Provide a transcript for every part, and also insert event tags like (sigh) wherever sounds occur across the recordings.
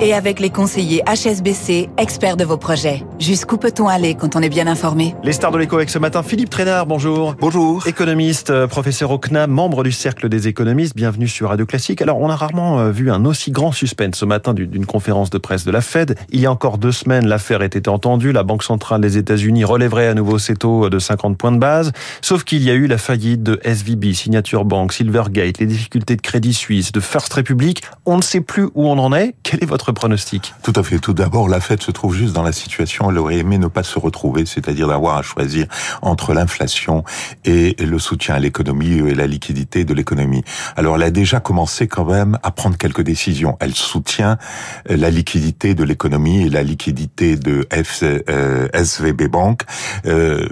et avec les conseillers HSBC, experts de vos projets. Jusqu'où peut-on aller quand on est bien informé? Les stars de l'écho avec ce matin, Philippe Trénard, bonjour. Bonjour. Économiste, euh, professeur au CNAM, membre du Cercle des économistes, bienvenue sur Radio Classique. Alors, on a rarement euh, vu un aussi grand suspense ce matin d'une conférence de presse de la Fed. Il y a encore deux semaines, l'affaire était entendue, la Banque centrale des États-Unis relèverait à nouveau ses taux de 50 points de base, sauf qu'il y a eu la faillite de SVB, Signature Bank, Silvergate, les difficultés de Crédit Suisse, de First Republic. On ne sait plus où on en est. Quel est votre pronostic? Tout à fait. Tout d'abord, la Fed se trouve juste dans la situation où elle aurait aimé ne pas se retrouver, c'est-à-dire d'avoir à choisir entre l'inflation et le soutien à l'économie et la liquidité de l'économie. Alors, elle a déjà commencé quand même à prendre quelques décisions. Elle soutient la liquidité de l'économie et la liquidité de F, euh, SVB Bank. Euh,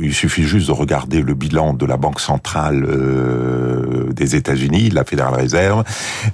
il suffit juste de regarder le bilan de la Banque centrale euh, des États-Unis, la Fédérale Réserve.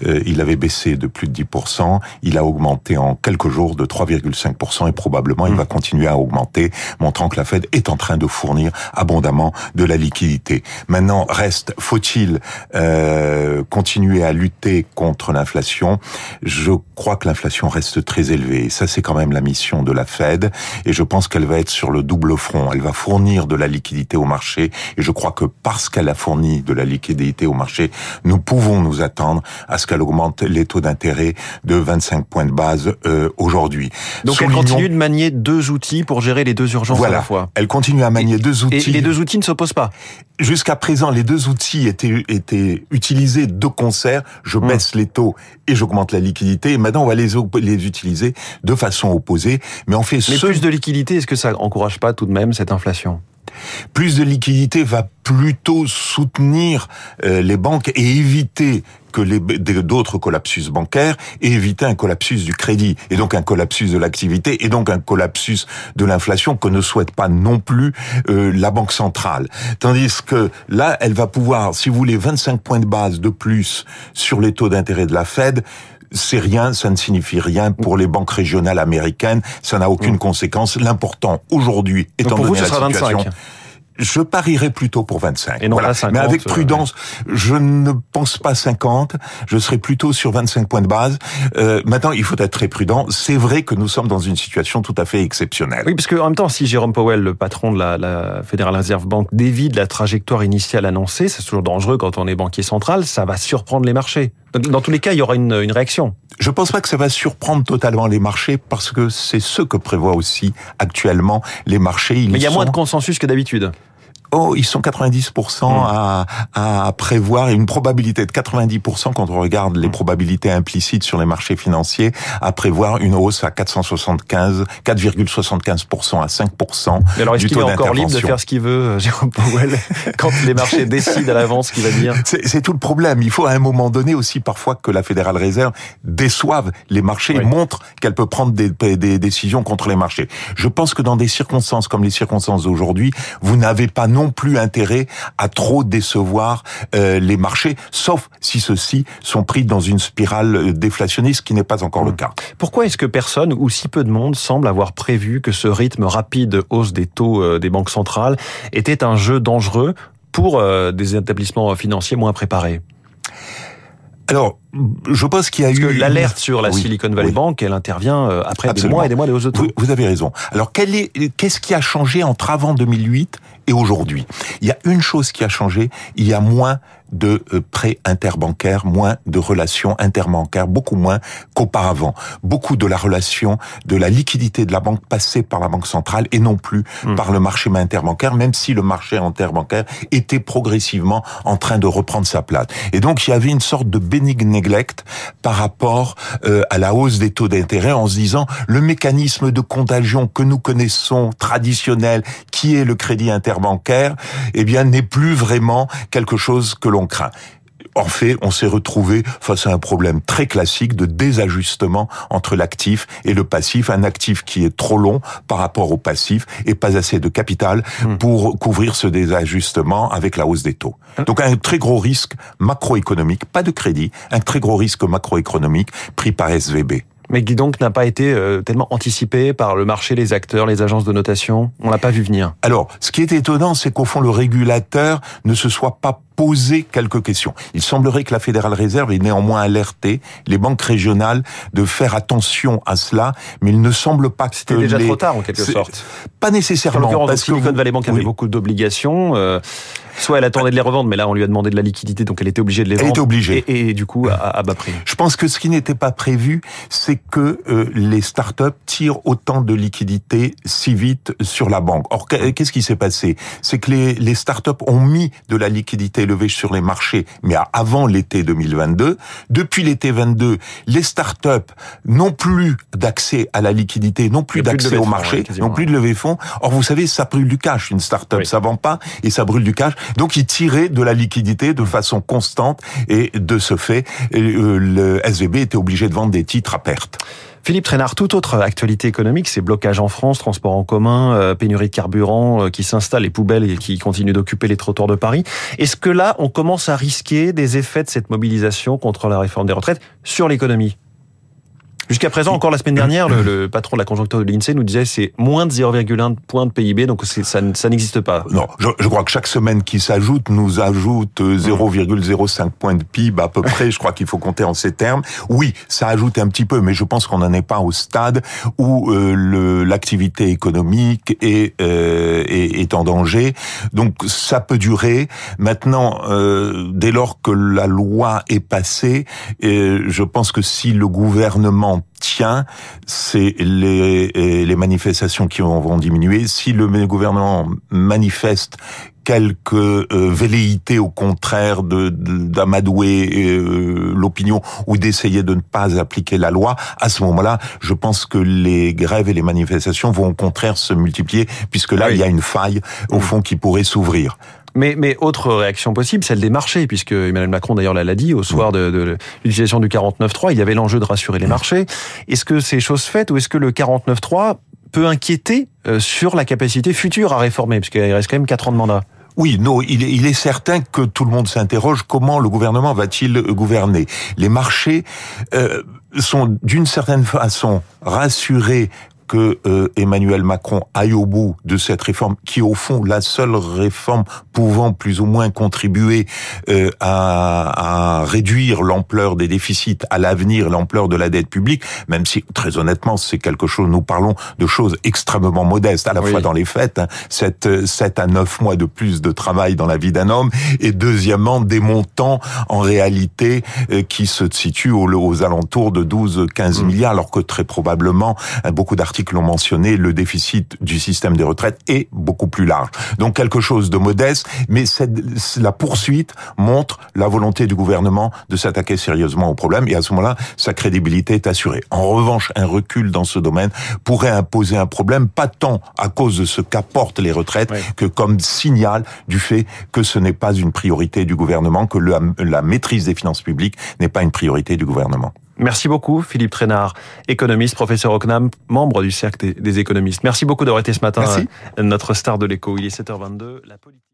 Euh, il avait baissé de plus de 10%. Il a augmenté en quelques jours de 3,5% et probablement il va continuer à augmenter, montrant que la Fed est en train de fournir abondamment de la liquidité. Maintenant, reste, faut-il euh, continuer à lutter contre l'inflation? Je crois que l'inflation reste très élevée. Et ça, c'est quand même la mission de la Fed. Et je pense qu'elle va être sur le double front. Elle va fournir de la liquidité au marché. Et je crois que parce qu'elle a fourni de la liquidité au marché, nous pouvons nous attendre à ce qu'elle augmente les taux d'intérêt de 25 points de base euh, aujourd'hui. Donc elle continue de manier deux outils pour gérer les deux urgences voilà. à la fois. Elle continue à manier et, deux outils. Et les deux outils ne s'opposent pas. Jusqu'à présent, les deux outils étaient, étaient utilisés de concert. Je baisse mmh. les taux et j'augmente la liquidité. Et maintenant, on va les, les utiliser de façon opposée. Mais on fait Mais ce... plus de liquidité, est-ce que ça encourage pas tout de même cette inflation? Plus de liquidité va plutôt soutenir euh, les banques et éviter que d'autres collapsus bancaires et éviter un collapsus du crédit et donc un collapsus de l'activité et donc un collapsus de l'inflation que ne souhaite pas non plus euh, la banque centrale. Tandis que là, elle va pouvoir, si vous voulez, 25 points de base de plus sur les taux d'intérêt de la Fed, c'est rien, ça ne signifie rien pour les banques régionales américaines, ça n'a aucune mmh. conséquence. L'important aujourd'hui, étant pour donné vous, la situation, 25. je parierais plutôt pour 25. Et non voilà. pas 50, Mais avec euh, prudence, je ne pense pas 50, je serais plutôt sur 25 points de base. Euh, maintenant, il faut être très prudent. C'est vrai que nous sommes dans une situation tout à fait exceptionnelle. Oui, parce que en même temps, si Jérôme Powell, le patron de la, la Fédérale Reserve Bank, dévie de la trajectoire initiale annoncée, c'est toujours dangereux quand on est banquier central, ça va surprendre les marchés. Dans tous les cas, il y aura une, une réaction. Je pense pas que ça va surprendre totalement les marchés parce que c'est ce que prévoient aussi actuellement les marchés. Ils Mais il y a sont... moins de consensus que d'habitude. Oh, ils sont 90% mmh. à, à prévoir, une probabilité de 90% quand on regarde les probabilités implicites sur les marchés financiers, à prévoir une hausse à 475, 4,75% à 5% Mais alors, est-ce qu'il est encore libre de faire ce qu'il veut, Jérôme Powell, (laughs) quand les marchés décident à l'avance ce qu'il va dire? C'est tout le problème. Il faut à un moment donné aussi parfois que la Fédérale Réserve déçoive les marchés oui. et montre qu'elle peut prendre des, des décisions contre les marchés. Je pense que dans des circonstances comme les circonstances d'aujourd'hui, vous n'avez pas non plus intérêt à trop décevoir euh, les marchés, sauf si ceux-ci sont pris dans une spirale déflationniste, qui n'est pas encore le cas. Pourquoi est-ce que personne ou si peu de monde semble avoir prévu que ce rythme rapide de hausse des taux euh, des banques centrales était un jeu dangereux pour euh, des établissements financiers moins préparés? Alors, je pense qu'il y a Parce eu... que l'alerte sur la oui, Silicon Valley oui. Bank, elle intervient euh, après Absolument. des mois et des mois de hausse de taux. Vous, vous avez raison. Alors, qu'est-ce qui a changé entre avant 2008 et aujourd'hui Il y a une chose qui a changé, il y a moins de euh, prêts interbancaires, moins de relations interbancaires, beaucoup moins qu'auparavant. Beaucoup de la relation, de la liquidité de la banque passée par la banque centrale et non plus Hmm. mmh. par le marché interbancaire, même si le marché interbancaire était progressivement en train de reprendre sa place. Et donc il y avait une sorte de bénigne neglect par rapport euh, à la hausse des taux d'intérêt en se disant le mécanisme de contagion que nous connaissons traditionnel, qui est le crédit interbancaire, eh bien n'est plus vraiment quelque chose que l'on craint. En fait, on s'est retrouvé face à un problème très classique de désajustement entre l'actif et le passif. Un actif qui est trop long par rapport au passif et pas assez de capital pour couvrir ce désajustement avec la hausse des taux. Donc un très gros risque macroéconomique, pas de crédit, un très gros risque macroéconomique pris par SVB. Mais qui donc n'a pas été euh, tellement anticipé par le marché, les acteurs, les agences de notation. On l'a pas vu venir. Alors, ce qui est étonnant, c'est qu'au fond, le régulateur ne se soit pas poser quelques questions. Il semblerait que la Fédérale Réserve ait néanmoins alerté les banques régionales de faire attention à cela, mais il ne semble pas que c'était déjà trop tard en quelque sorte. Pas nécessairement. En parce que Silicon Valley Bank avait beaucoup d'obligations. Euh, soit elle attendait de les revendre, mais là on lui a demandé de la liquidité, donc elle était obligée de les vendre. Elle était obligée. Et, du coup à, bas prix. Je pense que ce qui n'était pas prévu, c'est que euh, les startups tirent autant de liquidités si vite sur la banque. Or qu'est-ce qui s'est passé? C'est que les, les startups ont mis de la liquidité élevée sur les marchés, mais avant l'été 2022. Depuis l'été 22, les startups n'ont plus d'accès à la liquidité, n'ont plus d'accès au marché, n'ont plus de levée fonds. Or vous savez, ça brûle du cash une startup, ça vend pas et ça brûle du cash. Donc ils tiraient de la liquidité de façon constante et de ce fait, euh, le SVB était obligé de vendre des titres à perte. Philippe Trainard, toute autre actualité économique, c'est blocage en France, transport en commun, euh, pénurie de carburant euh, qui s'installe, les poubelles et qui continuent d'occuper les trottoirs de Paris. Est-ce que là, on commence à risquer des effets de cette mobilisation contre la réforme des retraites sur l'économie? Jusqu'à présent, encore la semaine dernière, le, patron de la conjoncture de l'INSEE nous disait c'est moins de 0,1 point de PIB, donc ça, ça n'existe pas. Non, je, je, crois que chaque semaine qui s'ajoute nous ajoute 0,05 point de PIB à peu près. Je crois qu'il faut compter en ces termes. Oui, ça ajoute un petit peu, mais je pense qu'on n'en est pas au stade où euh, l'activité économique est, euh, est, est en danger. Donc ça peut durer. Maintenant, euh, dès lors que la loi est passée, euh, je pense que si le gouvernement tient, c'est les, les manifestations qui vont diminuer. Si le gouvernement manifeste quelques euh, velléités au contraire de d'amadouer euh, l'opinion ou d'essayer de ne pas appliquer la loi, à ce moment-là, je pense que les grèves et les manifestations vont au contraire se multiplier puisque là, il y a une faille au fond qui pourrait s'ouvrir. Mais, autre réaction possible, celle des marchés, puisque Emmanuel Macron d'ailleurs l'a dit au soir de, l'utilisation du 49.3, il y avait l'enjeu de rassurer les marchés. Est-ce que c'est chose faite ou est-ce que le 49.3 peut inquiéter euh, sur la capacité future à réformer, puisqu'il reste quand même 4 ans de mandat? Oui, non, il est, il est certain que tout le monde s'interroge comment le gouvernement va-t-il gouverner? Les marchés euh, sont d'une certaine façon rassurés que euh, Emmanuel Macron aille au bout de cette réforme, qui est au fond la seule réforme pouvant plus ou moins contribuer euh, à, à, réduire l'ampleur des déficits à l'avenir, l'ampleur de la dette publique, même si très honnêtement c'est quelque chose, nous parlons de choses extrêmement modestes, à la fois dans les faits, hein, 7, 7 à 9 mois de plus de travail dans la vie d'un homme, et deuxièmement des montants en réalité euh, qui se situent aux, aux alentours de 12-15 mmh. milliards, alors que très probablement beaucoup d'articles que l'ont mentionné, le déficit du système des retraites est beaucoup plus large. Donc quelque chose de modeste, mais la poursuite montre la volonté du gouvernement de s'attaquer sérieusement au problème et à ce moment-là, sa crédibilité est assurée. En revanche, un recul dans ce domaine pourrait imposer un problème, pas tant à cause de ce qu'apportent les retraites que comme signal du fait que ce n'est pas une priorité du gouvernement, que la maîtrise des finances publiques n'est pas une priorité du gouvernement. Merci beaucoup, Philippe Trénard, économiste, professeur au CNAM, membre du cercle des, économistes. Merci beaucoup d'avoir été ce matin Merci. notre star de l'écho. Il est 7h22. La politique...